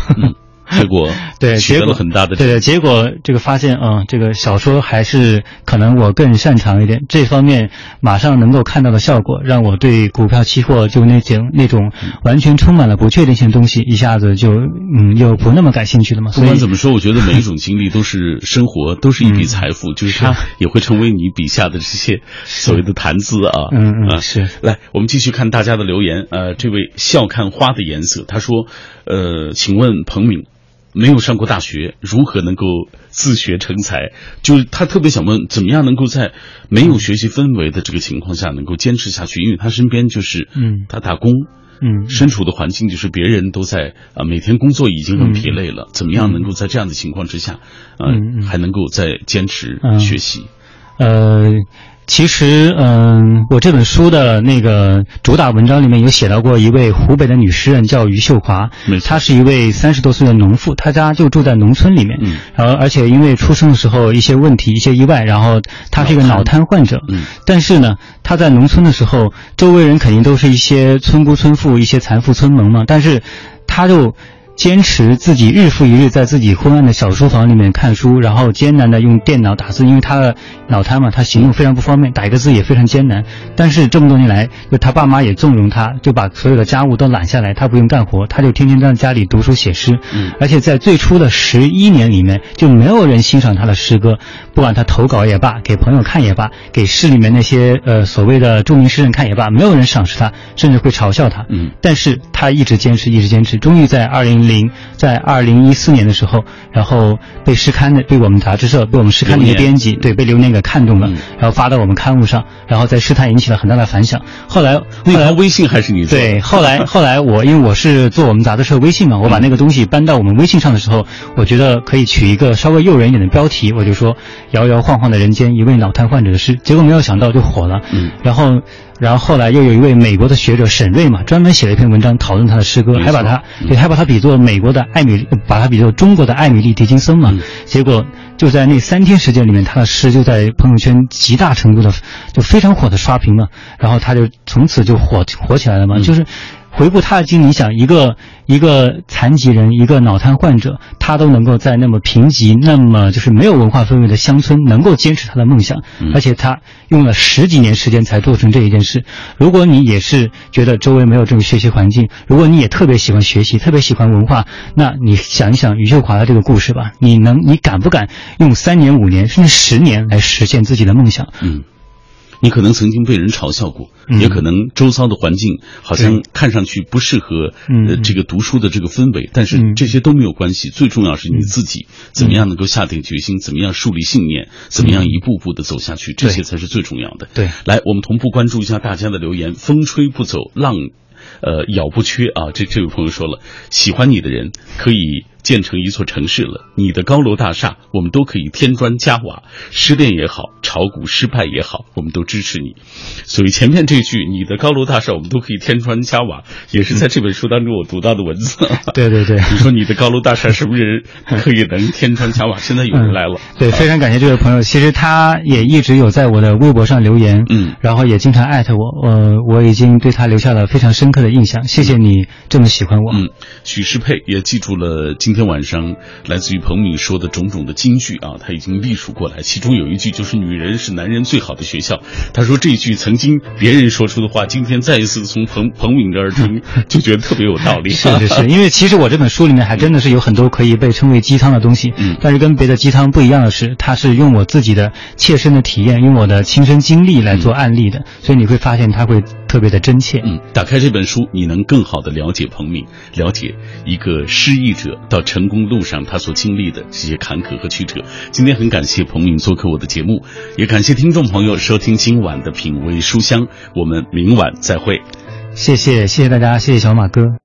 结果对，取得结果了很大的对对，结果这个发现，嗯，这个小说还是可能我更擅长一点，这方面马上能够看到的效果，让我对股票期货就那种那种完全充满了不确定性的东西，一下子就嗯又不那么感兴趣了嘛。不管怎么说，我觉得每一种经历都是 生活，都是一笔财富，就是它也会成为你笔下的这些所谓的谈资啊。嗯嗯啊是。来，我们继续看大家的留言。呃，这位笑看花的颜色，他说：“呃，请问彭敏，没有上过大学，如何能够自学成才？就是他特别想问，怎么样能够在没有学习氛围的这个情况下能够坚持下去？因为他身边就是，嗯他打工。”嗯身处的环境就是别人都在啊、每天工作已经很疲累了，怎么样能够在这样的情况之下，呃，嗯嗯还能够再坚持嗯学习？呃，其实，嗯，我这本书的那个主打文章里面有写到过一位湖北的女诗人，叫余秀华。她是一位三十多岁的农妇，她家就住在农村里面。嗯。然后，而且因为出生的时候一些问题、一些意外，然后她是一个脑瘫患者。嗯。但是呢，她在农村的时候，周围人肯定都是一些村姑、村妇、一些残妇、村盟嘛。但是，她就。坚持自己日复一日在自己昏暗的小书房里面看书，然后艰难的用电脑打字，因为他的脑瘫嘛，他行动非常不方便，打一个字也非常艰难。但是这么多年来，就他爸妈也纵容他，就把所有的家务都揽下来，他不用干活，他就天天在家里读书写诗。嗯，而且在最初的十一年里面，就没有人欣赏他的诗歌，不管他投稿也罢，给朋友看也罢，给市里面那些呃所谓的著名诗人看也罢，没有人赏识他，甚至会嘲笑他。嗯，但是他一直坚持，一直坚持，终于在二零。零在二零一四年的时候，然后被诗刊的被我们杂志社被我们诗刊的一个编辑对被流年给看中了，然后发到我们刊物上，然后在诗坛引起了很大的反响。后来后来微信还是你对，后来 后来我因为我是做我们杂志社微信嘛，我把那个东西搬到我们微信上的时候，我觉得可以取一个稍微诱人一点的标题，我就说摇摇晃晃的人间，一位脑瘫患者的诗，结果没有想到就火了。嗯，然后。然后后来又有一位美国的学者沈瑞嘛，专门写了一篇文章讨论他的诗歌，还把他对，还把他比作美国的艾米，把他比作中国的艾米丽·狄金森嘛。结果就在那三天时间里面，他的诗就在朋友圈极大程度的就非常火的刷屏了，然后他就从此就火火起来了嘛，就是。回顾他的经历，你想一个一个残疾人，一个脑瘫患者，他都能够在那么贫瘠、那么就是没有文化氛围的乡村，能够坚持他的梦想，而且他用了十几年时间才做成这一件事。如果你也是觉得周围没有这种学习环境，如果你也特别喜欢学习，特别喜欢文化，那你想一想余秀华的这个故事吧，你能，你敢不敢用三年、五年甚至十年来实现自己的梦想？嗯。你可能曾经被人嘲笑过，也可能周遭的环境好像看上去不适合呃这个读书的这个氛围，但是这些都没有关系。最重要是你自己怎么样能够下定决心，怎么样树立信念，怎么样一步步的走下去，这些才是最重要的。对，来，我们同步关注一下大家的留言。风吹不走，浪呃咬不缺啊。这这位朋友说了，喜欢你的人可以。建成一座城市了，你的高楼大厦，我们都可以添砖加瓦，失恋也好，炒股失败也好，我们都支持你。所以前面这句“你的高楼大厦，我们都可以添砖加瓦”，也是在这本书当中我读到的文字。对 对对，你说你的高楼大厦是不是可以能添砖加瓦？现在有人来了。对，非常感谢这位朋友。其实他也一直有在我的微博上留言，嗯，然后也经常艾特我，呃，我已经对他留下了非常深刻的印象。谢谢你这么喜欢我。嗯，许世佩也记住了今。今天晚上来自于彭敏说的种种的金句啊，他已经历数过来。其中有一句就是“女人是男人最好的学校”。他说这句曾经别人说出的话，今天再一次从彭彭敏这儿听，就觉得特别有道理。是是是，因为其实我这本书里面还真的是有很多可以被称为鸡汤的东西。嗯，但是跟别的鸡汤不一样的是，它是用我自己的切身的体验，用我的亲身经历来做案例的，所以你会发现它会特别的真切。嗯，打开这本书，你能更好的了解彭敏，了解一个失意者到。成功路上，他所经历的这些坎坷和曲折。今天很感谢彭敏做客我的节目，也感谢听众朋友收听今晚的品味书香。我们明晚再会。谢谢，谢谢大家，谢谢小马哥。